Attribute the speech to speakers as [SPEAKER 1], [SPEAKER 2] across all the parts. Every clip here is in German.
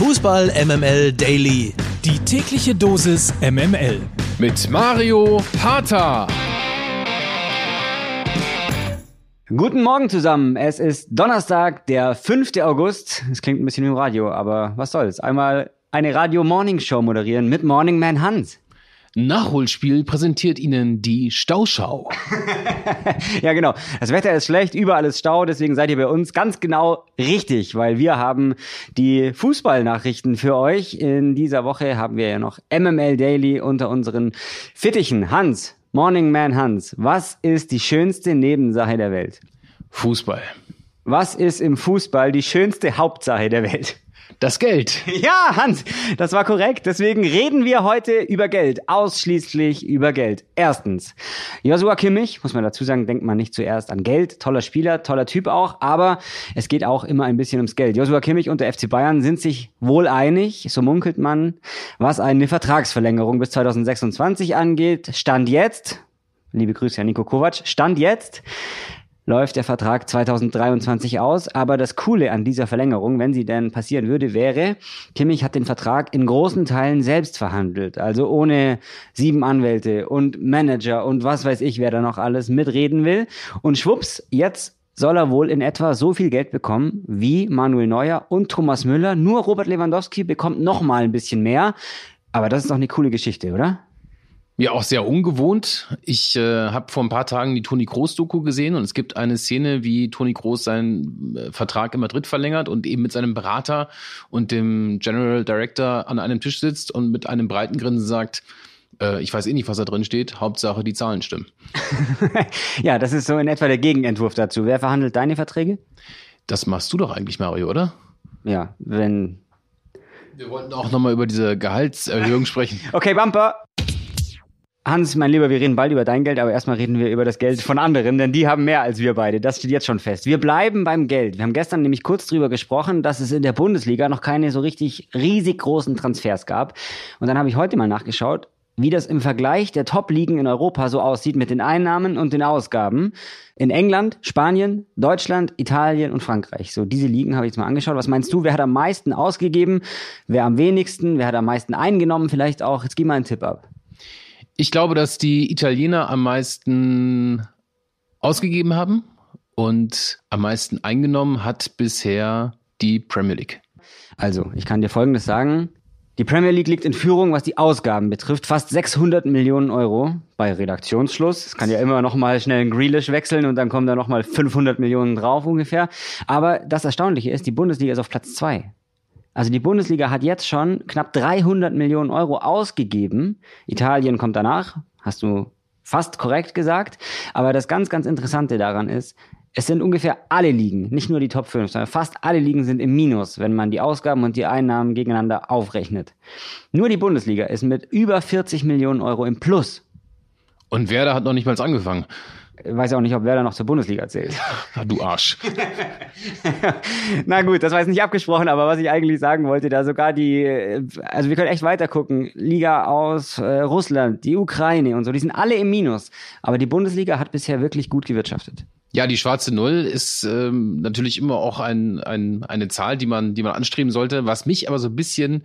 [SPEAKER 1] Fußball MML Daily.
[SPEAKER 2] Die tägliche Dosis MML.
[SPEAKER 3] Mit Mario Harter.
[SPEAKER 4] Guten Morgen zusammen. Es ist Donnerstag, der 5. August. Es klingt ein bisschen wie im Radio, aber was soll's. Einmal eine Radio Morning Show moderieren mit Morning Man Hans.
[SPEAKER 3] Nachholspiel präsentiert Ihnen die Stauschau.
[SPEAKER 4] ja, genau. Das Wetter ist schlecht, überall ist Stau, deswegen seid ihr bei uns ganz genau richtig, weil wir haben die Fußballnachrichten für euch. In dieser Woche haben wir ja noch MML Daily unter unseren Fittichen. Hans, Morning Man Hans, was ist die schönste Nebensache der Welt?
[SPEAKER 3] Fußball.
[SPEAKER 4] Was ist im Fußball die schönste Hauptsache der Welt?
[SPEAKER 3] Das Geld.
[SPEAKER 4] Ja, Hans, das war korrekt. Deswegen reden wir heute über Geld. Ausschließlich über Geld. Erstens, Joshua Kimmich, muss man dazu sagen, denkt man nicht zuerst an Geld. Toller Spieler, toller Typ auch. Aber es geht auch immer ein bisschen ums Geld. Joshua Kimmich und der FC Bayern sind sich wohl einig, so munkelt man, was eine Vertragsverlängerung bis 2026 angeht. Stand jetzt, liebe Grüße an Nico Kovac, Stand jetzt läuft der Vertrag 2023 aus. Aber das Coole an dieser Verlängerung, wenn sie denn passieren würde, wäre, Kimmich hat den Vertrag in großen Teilen selbst verhandelt. Also ohne sieben Anwälte und Manager und was weiß ich, wer da noch alles mitreden will. Und schwupps, jetzt soll er wohl in etwa so viel Geld bekommen wie Manuel Neuer und Thomas Müller. Nur Robert Lewandowski bekommt noch mal ein bisschen mehr. Aber das ist doch eine coole Geschichte, oder?
[SPEAKER 3] Ja, auch sehr ungewohnt. Ich äh, habe vor ein paar Tagen die Toni Kroos-Doku gesehen und es gibt eine Szene, wie Toni Kroos seinen äh, Vertrag in Madrid verlängert und eben mit seinem Berater und dem General Director an einem Tisch sitzt und mit einem breiten Grinsen sagt, äh, ich weiß eh nicht, was da drin steht, Hauptsache die Zahlen stimmen.
[SPEAKER 4] ja, das ist so in etwa der Gegenentwurf dazu. Wer verhandelt deine Verträge?
[SPEAKER 3] Das machst du doch eigentlich, Mario, oder?
[SPEAKER 4] Ja, wenn.
[SPEAKER 3] Wir wollten auch nochmal über diese Gehaltserhöhung sprechen.
[SPEAKER 4] Okay, Bumper. Hans, mein Lieber, wir reden bald über dein Geld, aber erstmal reden wir über das Geld von anderen, denn die haben mehr als wir beide. Das steht jetzt schon fest. Wir bleiben beim Geld. Wir haben gestern nämlich kurz drüber gesprochen, dass es in der Bundesliga noch keine so richtig riesig großen Transfers gab. Und dann habe ich heute mal nachgeschaut, wie das im Vergleich der Top-Ligen in Europa so aussieht mit den Einnahmen und den Ausgaben. In England, Spanien, Deutschland, Italien und Frankreich. So, diese Ligen habe ich jetzt mal angeschaut. Was meinst du, wer hat am meisten ausgegeben? Wer am wenigsten? Wer hat am meisten eingenommen? Vielleicht auch. Jetzt gib mal einen Tipp ab.
[SPEAKER 3] Ich glaube, dass die Italiener am meisten ausgegeben haben und am meisten eingenommen hat bisher die Premier League.
[SPEAKER 4] Also, ich kann dir Folgendes sagen. Die Premier League liegt in Führung, was die Ausgaben betrifft. Fast 600 Millionen Euro bei Redaktionsschluss. Es kann ja immer noch mal schnell ein Grealish wechseln und dann kommen da noch mal 500 Millionen drauf ungefähr. Aber das Erstaunliche ist, die Bundesliga ist auf Platz zwei. Also die Bundesliga hat jetzt schon knapp 300 Millionen Euro ausgegeben. Italien kommt danach, hast du fast korrekt gesagt. Aber das ganz, ganz Interessante daran ist, es sind ungefähr alle Ligen, nicht nur die Top 5, sondern fast alle Ligen sind im Minus, wenn man die Ausgaben und die Einnahmen gegeneinander aufrechnet. Nur die Bundesliga ist mit über 40 Millionen Euro im Plus.
[SPEAKER 3] Und Werder hat noch nicht mal angefangen
[SPEAKER 4] weiß auch nicht, ob Werder noch zur Bundesliga zählt.
[SPEAKER 3] du Arsch.
[SPEAKER 4] Na gut, das war jetzt nicht abgesprochen, aber was ich eigentlich sagen wollte, da sogar die, also wir können echt weiter gucken. Liga aus äh, Russland, die Ukraine und so, die sind alle im Minus. Aber die Bundesliga hat bisher wirklich gut gewirtschaftet.
[SPEAKER 3] Ja, die schwarze Null ist ähm, natürlich immer auch ein, ein, eine Zahl, die man, die man anstreben sollte. Was mich aber so ein bisschen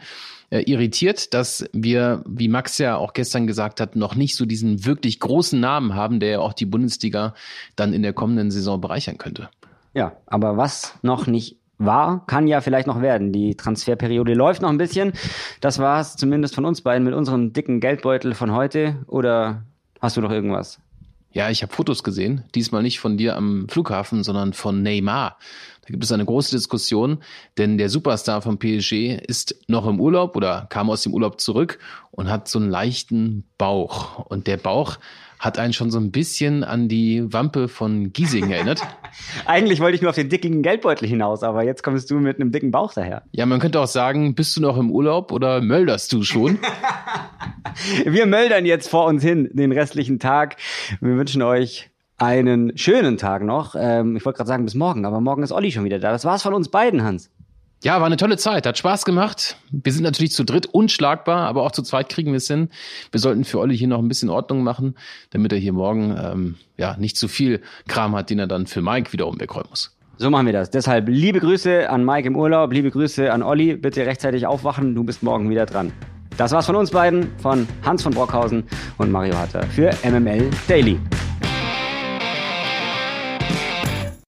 [SPEAKER 3] äh, irritiert, dass wir, wie Max ja auch gestern gesagt hat, noch nicht so diesen wirklich großen Namen haben, der ja auch die Bundesliga dann in der kommenden Saison bereichern könnte.
[SPEAKER 4] Ja, aber was noch nicht war, kann ja vielleicht noch werden. Die Transferperiode läuft noch ein bisschen. Das war's zumindest von uns beiden mit unserem dicken Geldbeutel von heute. Oder hast du noch irgendwas?
[SPEAKER 3] Ja, ich habe Fotos gesehen, diesmal nicht von dir am Flughafen, sondern von Neymar. Da gibt es eine große Diskussion, denn der Superstar von PSG ist noch im Urlaub oder kam aus dem Urlaub zurück und hat so einen leichten Bauch. Und der Bauch hat einen schon so ein bisschen an die Wampe von Giesing erinnert.
[SPEAKER 4] Eigentlich wollte ich nur auf den dicken Geldbeutel hinaus, aber jetzt kommst du mit einem dicken Bauch daher.
[SPEAKER 3] Ja, man könnte auch sagen, bist du noch im Urlaub oder mölderst du schon?
[SPEAKER 4] Wir möldern jetzt vor uns hin den restlichen Tag. Wir wünschen euch einen schönen Tag noch. Ähm, ich wollte gerade sagen bis morgen, aber morgen ist Olli schon wieder da. Das war's von uns beiden, Hans.
[SPEAKER 3] Ja, war eine tolle Zeit, hat Spaß gemacht. Wir sind natürlich zu dritt unschlagbar, aber auch zu zweit kriegen wir es hin. Wir sollten für Olli hier noch ein bisschen Ordnung machen, damit er hier morgen ähm, ja nicht zu viel Kram hat, den er dann für Mike wiederum wegräumen muss.
[SPEAKER 4] So machen wir das. Deshalb liebe Grüße an Mike im Urlaub, liebe Grüße an Olli. Bitte rechtzeitig aufwachen, du bist morgen wieder dran. Das war's von uns beiden, von Hans von Brockhausen und Mario Hatter für MML Daily.